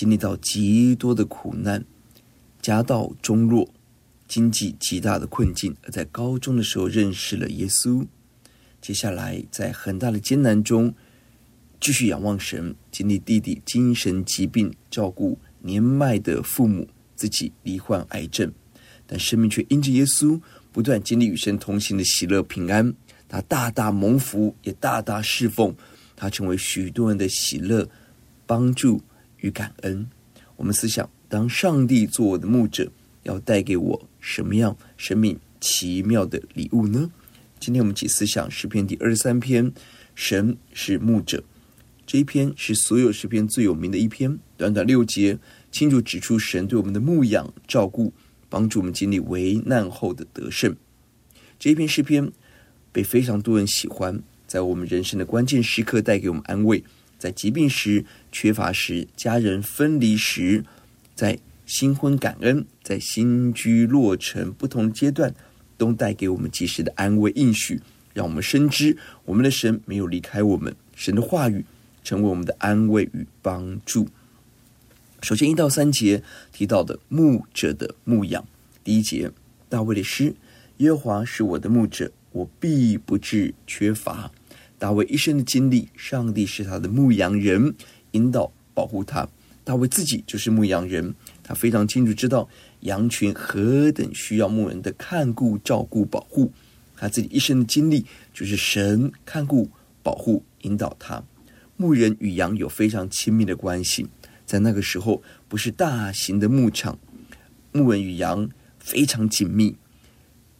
经历到极多的苦难，家道中落，经济极大的困境，而在高中的时候认识了耶稣。接下来，在很大的艰难中，继续仰望神，经历弟弟精神疾病，照顾年迈的父母。自己罹患癌症，但生命却因着耶稣不断经历与神同行的喜乐平安。他大大蒙福，也大大侍奉，他成为许多人的喜乐、帮助与感恩。我们思想：当上帝做我的牧者，要带给我什么样生命奇妙的礼物呢？今天我们一起思想诗篇第二十三篇，神是牧者。这一篇是所有诗篇最有名的一篇，短短六节。清楚指出神对我们的牧养、照顾，帮助我们经历危难后的得胜。这一篇诗篇被非常多人喜欢，在我们人生的关键时刻带给我们安慰，在疾病时、缺乏时、家人分离时，在新婚感恩、在新居落成不同阶段，都带给我们及时的安慰应许，让我们深知我们的神没有离开我们，神的话语成为我们的安慰与帮助。首先，一到三节提到的牧者的牧养。第一节，大卫的诗：耶和华是我的牧者，我必不致缺乏。大卫一生的经历，上帝是他的牧羊人，引导保护他。大卫自己就是牧羊人，他非常清楚知道羊群何等需要牧人的看顾、照顾、保护。他自己一生的经历，就是神看顾、保护、引导他。牧人与羊有非常亲密的关系。在那个时候，不是大型的牧场，牧人与羊非常紧密。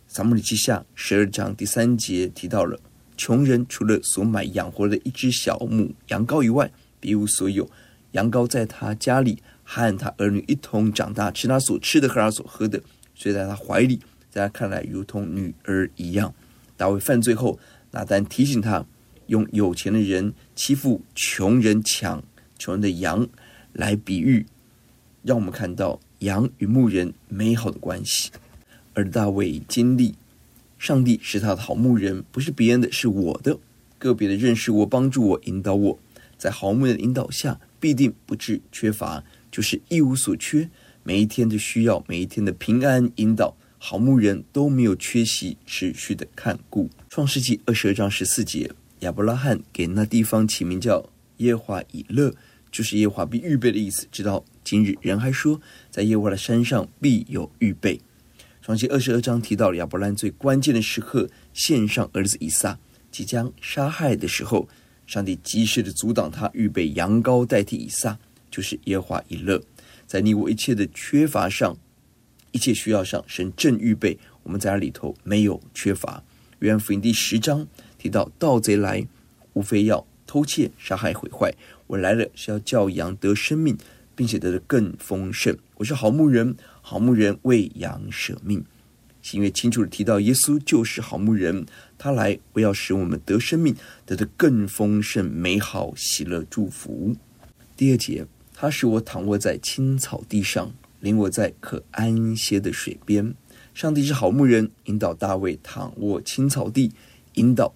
撒母耳记下十二章第三节提到了，穷人除了所买养活的一只小母羊羔以外，别无所有。羊羔在他家里和他儿女一同长大，吃他所吃的，喝他所喝的，睡在他怀里，在他看来如同女儿一样。大卫犯罪后，拿单提醒他，用有钱的人欺负穷人，抢穷人的羊。来比喻，让我们看到羊与牧人美好的关系。而大卫经历，上帝是他的好牧人，不是别人的，是我的。个别的认识我，帮助我，引导我，在好牧人的引导下，必定不致缺乏，就是一无所缺。每一天的需要，每一天的平安引导，好牧人都没有缺席，持续的看顾。创世纪二十二章十四节，亚伯拉罕给那地方起名叫耶华以勒。就是耶华必预备的意思。直到今日，人还说，在耶和华的山上必有预备。创世二十二章提到亚伯兰最关键的时刻，献上儿子以撒，即将杀害的时候，上帝及时的阻挡他，预备羊羔代替以撒，就是耶和华以勒。在你我一切的缺乏上，一切需要上，神正预备，我们在那里头没有缺乏。约翰福音第十章提到，盗贼来，无非要偷窃、杀害、毁坏。我来了是要叫羊得生命，并且得的更丰盛。我是好牧人，好牧人为羊舍命。新约清楚的提到，耶稣就是好牧人，他来为要使我们得生命，得的更丰盛、美好、喜乐、祝福。第二节，他使我躺卧在青草地上，领我在可安歇的水边。上帝是好牧人，引导大卫躺卧青草地，引导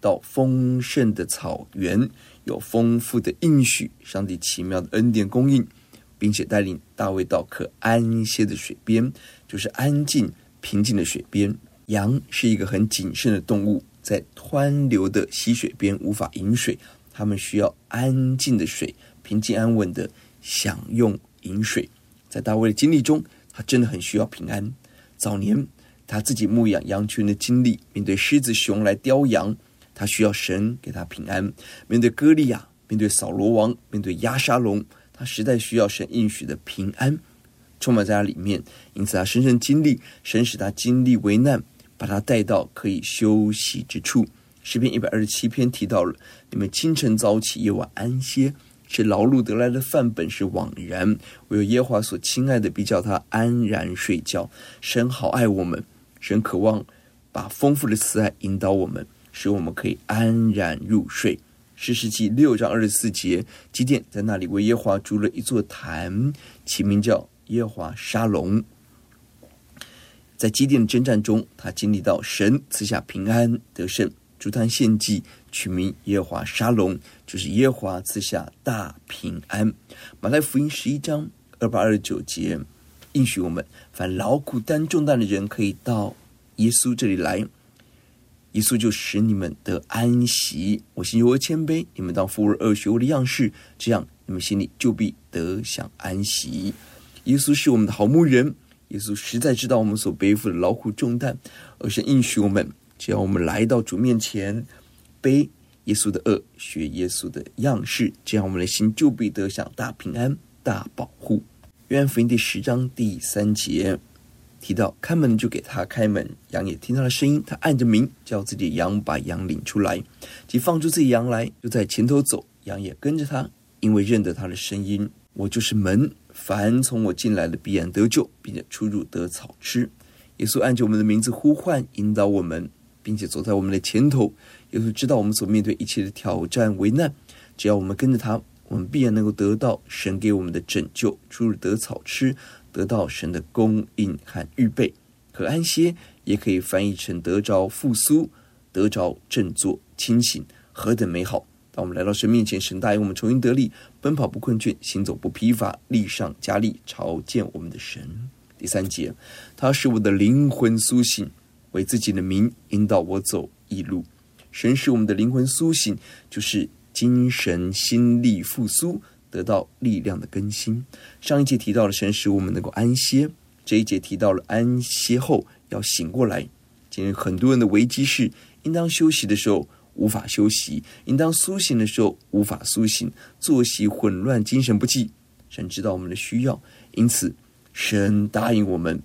到丰盛的草原。有丰富的应许，上帝奇妙的恩典供应，并且带领大卫到可安歇的水边，就是安静平静的水边。羊是一个很谨慎的动物，在湍流的溪水边无法饮水，它们需要安静的水，平静安稳的享用饮水。在大卫的经历中，他真的很需要平安。早年他自己牧养羊群的经历，面对狮子熊来叼羊，他需要神给他平安；面对歌利亚，面对扫罗王，面对押沙龙，他实在需要神应许的平安，充满在他里面。因此，他深深经历神使他经历危难，把他带到可以休息之处。诗篇一百二十七篇提到了：你们清晨早起，夜晚安歇。是劳碌得来的饭本是枉然，唯有耶和华所亲爱的，必叫他安然睡觉。神好爱我们，神渴望把丰富的慈爱引导我们，使我们可以安然入睡。士师记六章二十四节，基甸在那里为耶华筑了一座坛，起名叫耶华沙龙。在基甸的征战中，他经历到神赐下平安得胜。筑坛献祭，取名耶华沙龙，就是耶华赐下大平安。马太福音十一章二八二十九节，应许我们：凡劳苦担重担的人，可以到耶稣这里来，耶稣就使你们得安息。我心柔和谦卑，你们当服我而学我的样式，这样你们心里就必得享安息。耶稣是我们的好牧人，耶稣实在知道我们所背负的劳苦重担，而是应许我们。只要我们来到主面前，背耶稣的轭，学耶稣的样式，这样我们的心就必得享大平安、大保护。约翰福音第十章第三节提到：开门就给他开门，羊也听他的声音，他按着名叫自己羊，把羊领出来，即放出自己羊来，就在前头走，羊也跟着他，因为认得他的声音。我就是门，凡从我进来的必然得救，并且出入得草吃。耶稣按着我们的名字呼唤，引导我们。并且走在我们的前头，耶稣知道我们所面对一切的挑战、危难。只要我们跟着他，我们必然能够得到神给我们的拯救，出入得草吃，得到神的供应和预备。可安歇也可以翻译成得着复苏、得着振作、清醒，何等美好！当我们来到神面前，神答应我们重新得力，奔跑不困倦，行走不疲乏，力上加力，朝见我们的神。第三节，他使我的灵魂苏醒。为自己的名引导我走义路，神使我们的灵魂苏醒，就是精神心力复苏，得到力量的更新。上一节提到了神使我们能够安歇，这一节提到了安歇后要醒过来。今天很多人的危机是，应当休息的时候无法休息，应当苏醒的时候无法苏醒，作息混乱，精神不济。神知道我们的需要，因此神答应我们，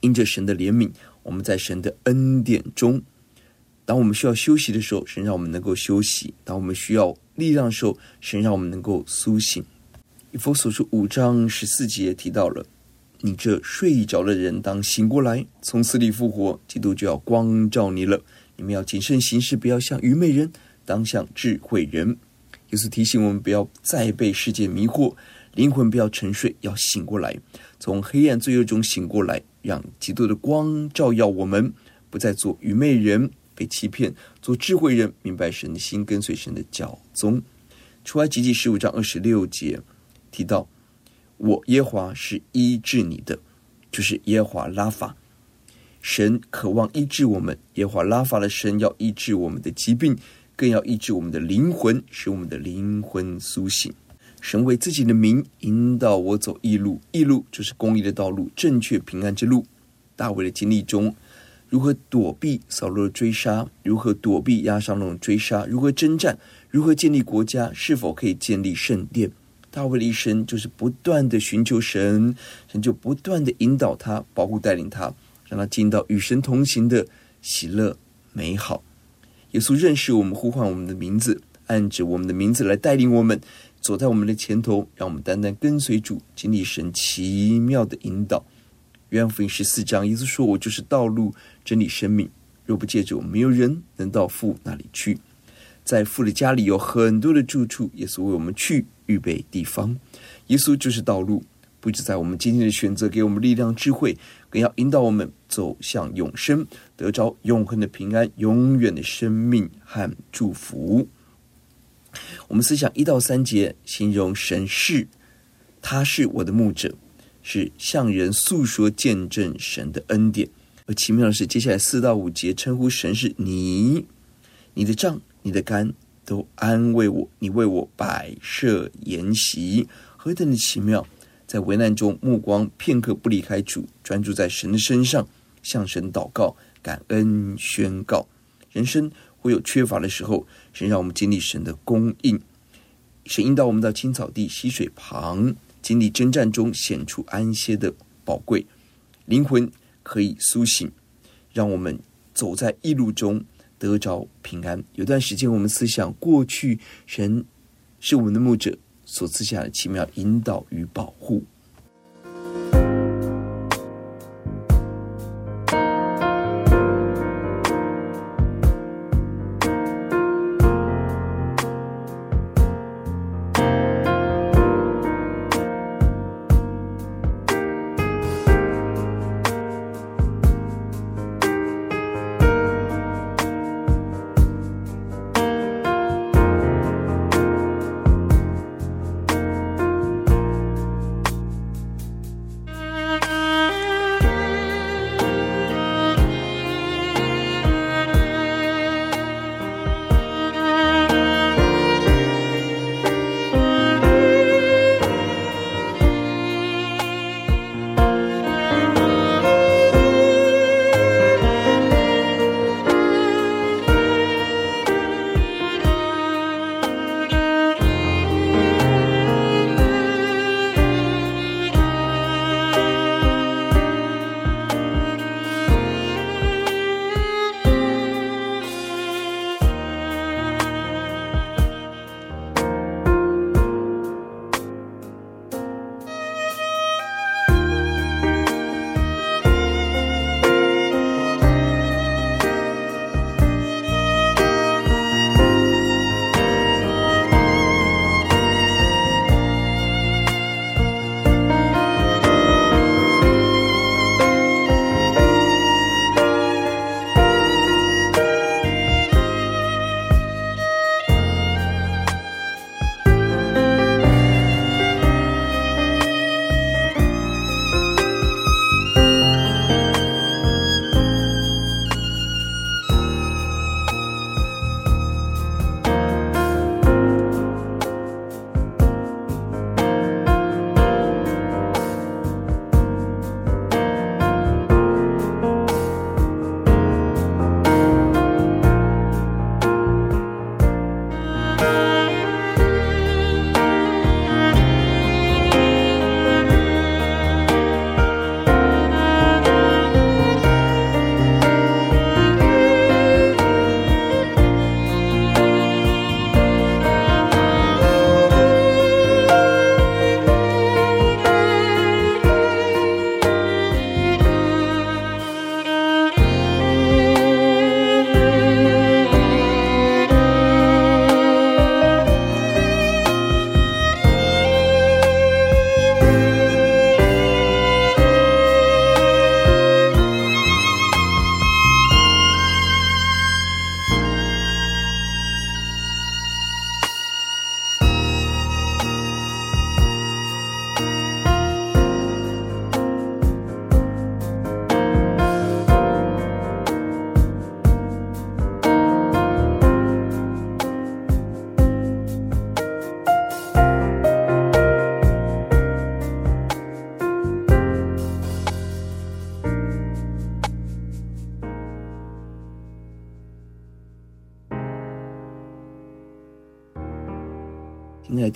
因着神的怜悯。我们在神的恩典中，当我们需要休息的时候，神让我们能够休息；当我们需要力量的时候，神让我们能够苏醒。以弗所书五章十四节提到了：“你这睡着的人，当醒过来，从死里复活，基督就要光照你了。你们要谨慎行事，不要像愚昧人，当像智慧人。”耶稣提醒我们，不要再被世界迷惑，灵魂不要沉睡，要醒过来，从黑暗罪恶中醒过来。让基督的光照耀我们，不再做愚昧人，被欺骗；做智慧人，明白神的心，跟随神的教宗。出埃及记十五章二十六节提到：“我耶华是医治你的，就是耶华拉法。神渴望医治我们，耶华拉法的神要医治我们的疾病，更要医治我们的灵魂，使我们的灵魂苏醒。”神为自己的名引导我走义路，义路就是公义的道路，正确平安之路。大卫的经历中，如何躲避扫罗的追杀，如何躲避押沙龙的追杀，如何征战，如何建立国家，是否可以建立圣殿？大卫的一生就是不断的寻求神，神就不断的引导他，保护带领他，让他进到与神同行的喜乐美好。耶稣认识我们，呼唤我们的名字，按着我们的名字来带领我们。走在我们的前头，让我们单单跟随主，经历神奇妙的引导。约翰福音十四章，耶稣说：“我就是道路、真理、生命。若不借着我，没有人能到父那里去。在父的家里有很多的住处，耶稣为我们去预备地方。耶稣就是道路，不止在我们今天的选择给我们力量、智慧，更要引导我们走向永生，得着永恒的平安、永远的生命和祝福。”我们思想一到三节，形容神是，他是我的牧者，是向人诉说见证神的恩典。而奇妙的是，接下来四到五节称呼神是你，你的杖、你的竿都安慰我。你为我摆设筵席，何等的奇妙！在危难中，目光片刻不离开主，专注在神的身上，向神祷告、感恩、宣告。人生会有缺乏的时候，神让我们经历神的供应。神引导我们到青草地、溪水旁，经历征战中显出安歇的宝贵。灵魂可以苏醒，让我们走在一路中得着平安。有段时间，我们思想过去，神是我们的牧者。所赐下的奇妙引导与保护。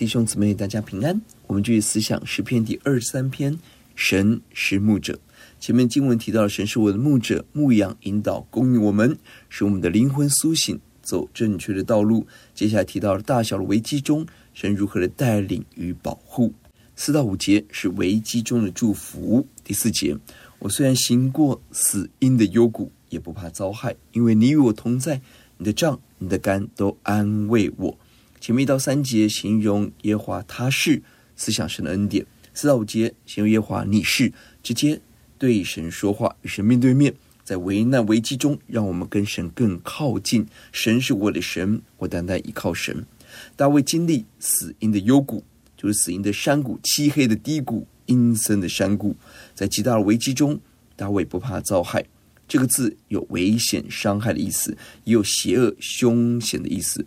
兄姊妹，大家平安。我们继续思想诗篇第二十三篇，神是牧者。前面经文提到了，神是我的牧者，牧养、引导、供应我们，使我们的灵魂苏醒，走正确的道路。接下来提到了大小的危机中，神如何的带领与保护。四到五节是危机中的祝福。第四节，我虽然行过死荫的幽谷，也不怕遭害，因为你与我同在，你的杖、你的竿都安慰我。前面一到三节形容耶和华他是思想神的恩典，四到五节形容耶和华你是直接对神说话，与神面对面，在危难危机中，让我们跟神更靠近。神是我的神，我单单依靠神。大卫经历死荫的幽谷，就是死荫的山谷，漆黑的低谷，阴森的山谷，在极大的危机中，大卫不怕遭害。这个字有危险、伤害的意思，也有邪恶、凶险的意思。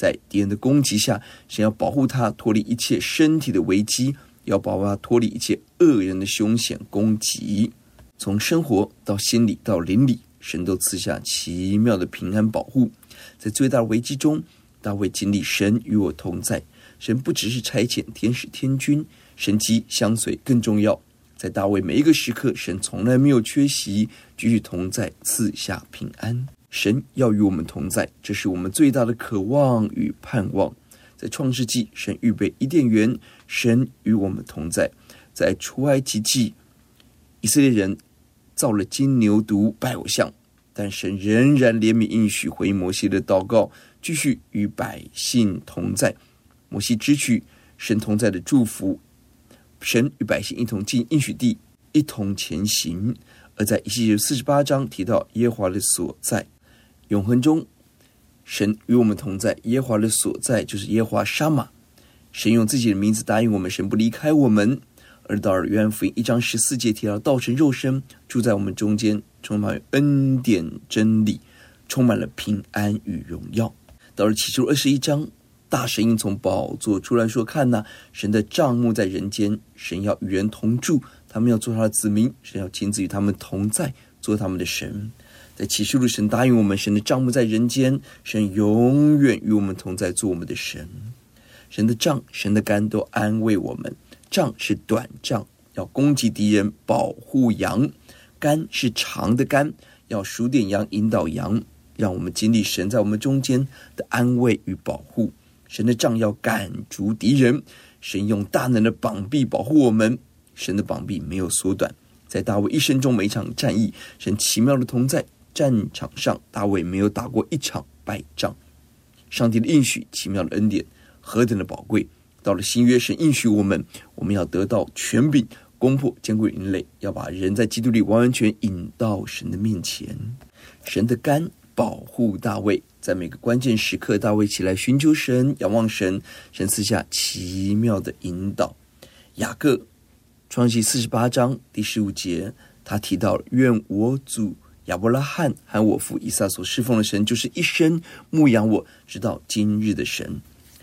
在敌人的攻击下，神要保护他脱离一切身体的危机，要保护他脱离一切恶人的凶险攻击。从生活到心理到灵里，神都赐下奇妙的平安保护。在最大危机中，大卫经历神与我同在。神不只是差遣天使天军，神迹相随更重要。在大卫每一个时刻，神从来没有缺席，继续同在，赐下平安。神要与我们同在，这是我们最大的渴望与盼望。在创世纪，神预备伊甸园，神与我们同在；在出埃及记，以色列人造了金牛犊拜偶像，但神仍然怜悯应许回应摩西的祷告，继续与百姓同在。摩西支取神同在的祝福，神与百姓一同进应许地，一同前行。而在以西结四十八章提到耶和华的所在。永恒中，神与我们同在。耶华的所在就是耶华沙玛。神用自己的名字答应我们，神不离开我们。而到了约翰福音一章十四节提到，道成肉身住在我们中间，充满恩典真理，充满了平安与荣耀。到了启示录二十一章，大神鹰从宝座出来说：“看呐，神的帐幕在人间，神要与人同住，他们要做他的子民，神要亲自与他们同在，做他们的神。”在启示录，神答应我们，神的帐幕在人间，神永远与我们同在，做我们的神。神的杖、神的竿都安慰我们。杖是短杖，要攻击敌人，保护羊；竿是长的竿，要数点羊，引导羊，让我们经历神在我们中间的安慰与保护。神的杖要赶逐敌人，神用大能的膀臂保护我们。神的膀臂没有缩短，在大卫一生中每一场战役，神奇妙的同在。战场上，大卫没有打过一场败仗。上帝的应许，奇妙的恩典，何等的宝贵！到了新约，神应许我们，我们要得到权柄，攻破坚固营垒，要把人在基督里完完全引到神的面前。神的竿保护大卫，在每个关键时刻，大卫起来寻求神，仰望神，神赐下奇妙的引导。雅各创世记四十八章第十五节，他提到：愿我主。亚伯拉罕和我父以撒所侍奉的神，就是一生牧养我直到今日的神。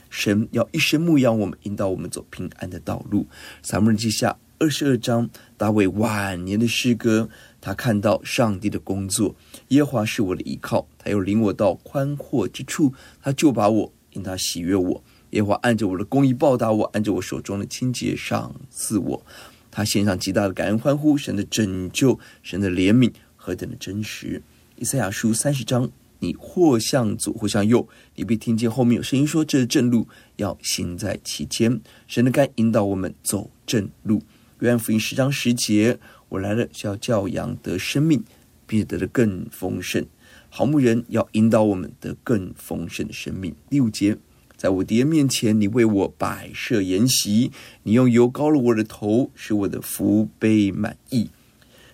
神要一生牧养我们，引导我们走平安的道路。撒母耳记下二十二章，大卫晚年的诗歌，他看到上帝的工作，耶华是我的依靠，他又领我到宽阔之处，他就把我因他喜悦我。耶华按着我的公义报答我，按着我手中的清洁赏赐我。他献上极大的感恩欢呼，神的拯救，神的怜悯。何等的真实！以赛亚书三十章，你或向左，或向右，你必听见后面有声音说：“这是正路，要行在其间。”神的竿引导我们走正路。约翰福音十章十节：“我来了，是要叫羊得生命，并且得的更丰盛。”好牧人要引导我们得更丰盛的生命。第五节：“在我敌人面前，你为我摆设筵席，你用油膏了我的头，使我的福杯满溢。”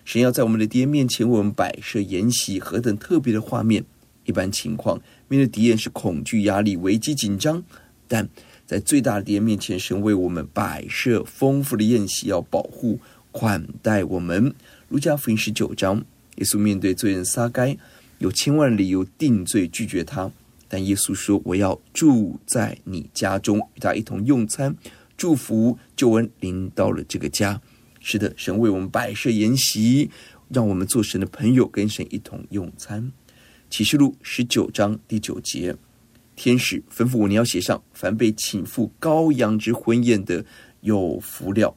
神要在我们的敌人面前为我们摆设筵席，何等特别的画面！一般情况，面对敌人是恐惧、压力、危机、紧张，但在最大的敌人面前，神为我们摆设丰富的宴席，要保护、款待我们。路加福音十九章，耶稣面对罪人撒该，有千万理由定罪拒绝他，但耶稣说：“我要住在你家中，与他一同用餐，祝福救恩临到了这个家。”是的，神为我们摆设筵席，让我们做神的朋友，跟神一同用餐。启示录十九章第九节，天使吩咐我，你要写上：凡被请赴羔羊之婚宴的，有福了。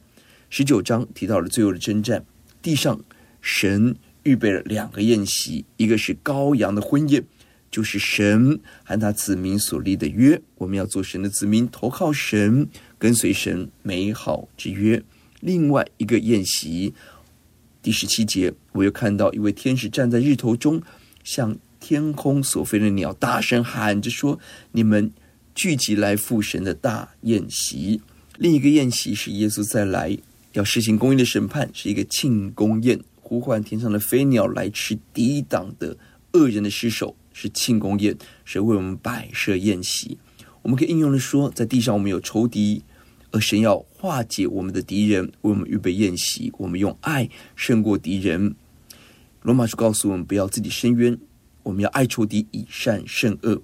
十九章提到了最后的征战，地上神预备了两个宴席，一个是羔羊的婚宴，就是神和他子民所立的约，我们要做神的子民，投靠神，跟随神美好之约。另外一个宴席，第十七节，我又看到一位天使站在日头中，向天空所飞的鸟大声喊着说：“你们聚集来赴神的大宴席。”另一个宴席是耶稣再来要施行公义的审判，是一个庆功宴，呼唤天上的飞鸟来吃抵挡的恶人的尸首，是庆功宴，是为我们摆设宴席。我们可以应用的说，在地上我们有仇敌。而神要化解我们的敌人，为我们预备宴席。我们用爱胜过敌人。罗马书告诉我们，不要自己伸冤，我们要爱仇敌，以善胜恶。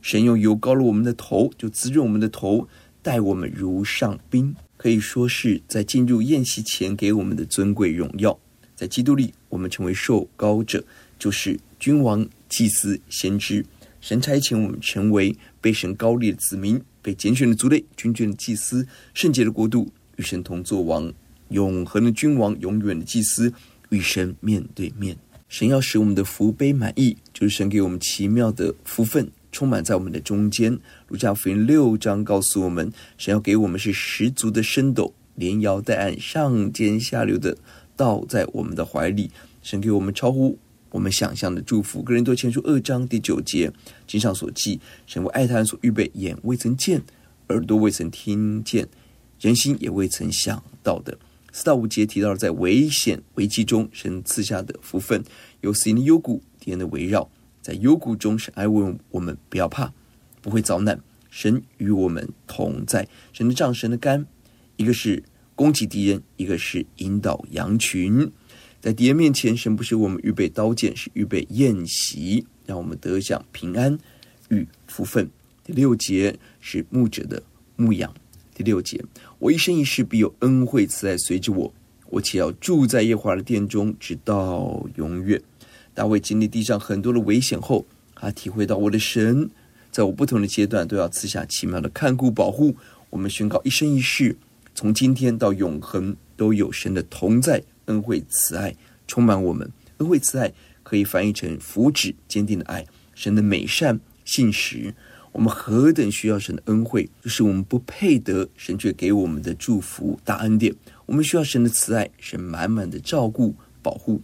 神用油膏了我们的头，就滋润我们的头，待我们如上宾，可以说是在进入宴席前给我们的尊贵荣耀。在基督里，我们成为受膏者，就是君王、祭司、先知。神差遣我们成为被神膏立的子民，被拣选的族类，君君的祭司，圣洁的国度，与神同作王，永恒的君王，永远的祭司，与神面对面。神要使我们的福杯满溢，就是神给我们奇妙的福分，充满在我们的中间。路加福音六章告诉我们，神要给我们是十足的升斗，连摇带按，上尖下流的倒在我们的怀里。神给我们超乎我们想象的祝福，哥林多前书二章第九节经上所记，神为爱他人所预备，眼未曾见，耳朵未曾听见，人心也未曾想到的。四到五节提到了在危险危机中，神赐下的福分，有死荫的幽谷，敌人的围绕，在幽谷中，神安慰我们不要怕，不会遭难，神与我们同在，神的杖，神的竿，一个是攻击敌人，一个是引导羊群。在敌人面前，神不是我们预备刀剑，是预备宴席，让我们得享平安与福分。第六节是牧者的牧养。第六节，我一生一世必有恩惠慈爱随着我，我且要住在耶和华的殿中，直到永远。大卫经历地上很多的危险后，他体会到我的神在我不同的阶段都要赐下奇妙的看顾保护。我们宣告一生一世，从今天到永恒都有神的同在。恩惠慈爱充满我们，恩惠慈爱可以翻译成福祉、坚定的爱，神的美善、信实。我们何等需要神的恩惠，就是我们不配得神却给我们的祝福大恩典。我们需要神的慈爱，神满满的照顾、保护。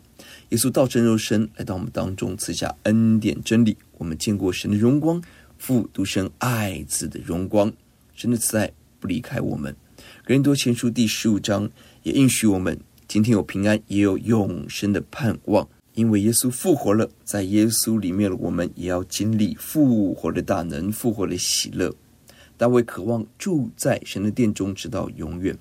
耶稣道成肉身来到我们当中，赐下恩典真理。我们见过神的荣光，父独生爱子的荣光。神的慈爱不离开我们。哥林多前书第十五章也应许我们。今天有平安，也有永生的盼望，因为耶稣复活了，在耶稣里面，我们也要经历复活的大能、复活的喜乐。大卫渴望住在神的殿中，直到永远。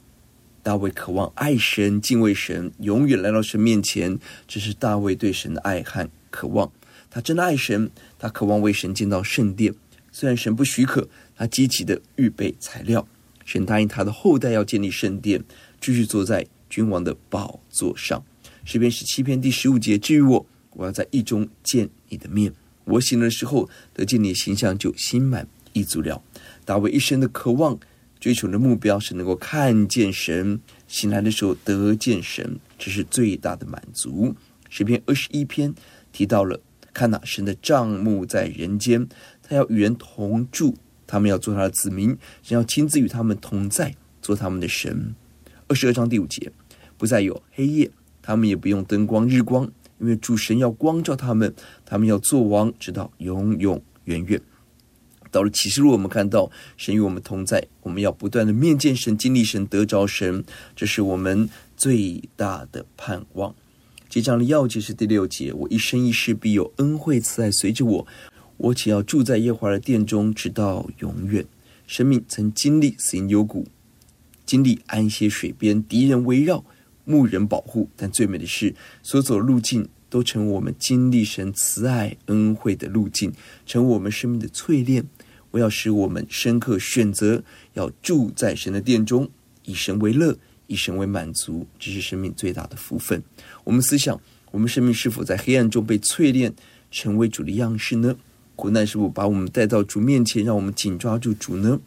大卫渴望爱神、敬畏神，永远来到神面前。这是大卫对神的爱和渴望。他真的爱神，他渴望为神建造圣殿。虽然神不许可，他积极的预备材料。神答应他的后代要建立圣殿，继续坐在。君王的宝座上，诗篇十七篇第十五节，至于我，我要在意中见你的面。我醒的时候得见你形象，就心满意足了。大卫一生的渴望、追求的目标是能够看见神，醒来的时候得见神，这是最大的满足。诗篇二十一篇提到了，看哪，神的帐幕在人间，他要与人同住，他们要做他的子民，神要亲自与他们同在，做他们的神。二十二章第五节，不再有黑夜，他们也不用灯光、日光，因为主神要光照他们，他们要做王，直到永永远远。到了启示录，我们看到神与我们同在，我们要不断的面见神、经历神、得着神，这是我们最大的盼望。这章的要节是第六节：我一生一世必有恩惠慈爱随着我，我且要住在耶和华的殿中，直到永远。生命曾经历死荫幽谷。经历安歇水边，敌人围绕，牧人保护。但最美的是，所走路径都成为我们经历神慈爱恩惠的路径，成为我们生命的淬炼。我要使我们深刻选择要住在神的殿中，以神为乐，以神为满足，这是生命最大的福分。我们思想，我们生命是否在黑暗中被淬炼，成为主的样式呢？苦难是否把我们带到主面前，让我们紧抓住主呢？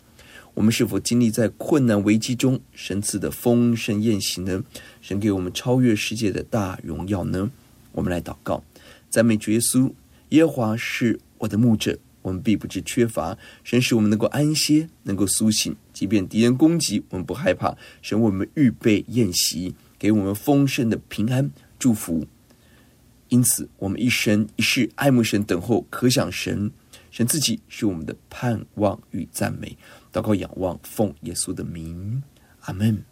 我们是否经历在困难危机中神赐的丰盛宴席呢？神给我们超越世界的大荣耀呢？我们来祷告，赞美主耶稣，耶和华是我的牧者，我们必不知缺乏。神使我们能够安歇，能够苏醒，即便敌人攻击，我们不害怕。神为我们预备宴席，给我们丰盛的平安祝福。因此，我们一生一世爱慕神，等候可想神。神自己是我们的盼望与赞美。祷告、仰望，奉耶稣的名，阿门。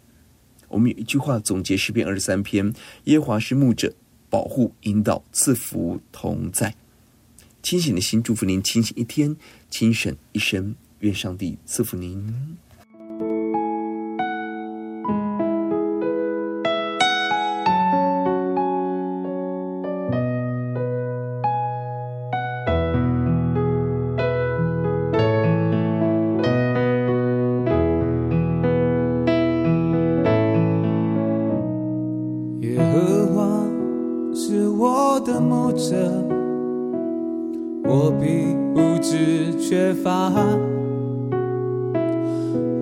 我们有一句话总结诗篇二十三篇：耶华是牧者，保护、引导、赐福同在。清醒的心，祝福您清醒一天，清醒一生。愿上帝赐福您。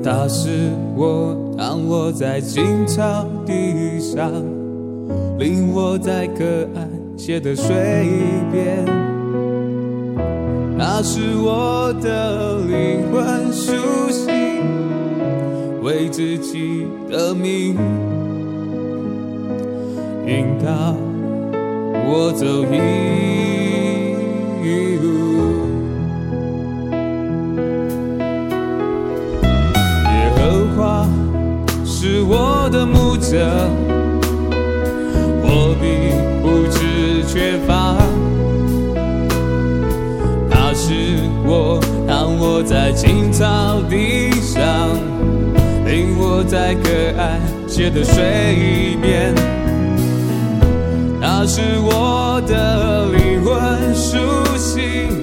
他是我当我在青草地上，领我在可安歇的水边。他是我的灵魂苏醒，为自己的命引导我走一我的牧者，我并不知缺乏。是我，当我在青草地上，领我在可安歇的水边。他是我的灵魂苏醒，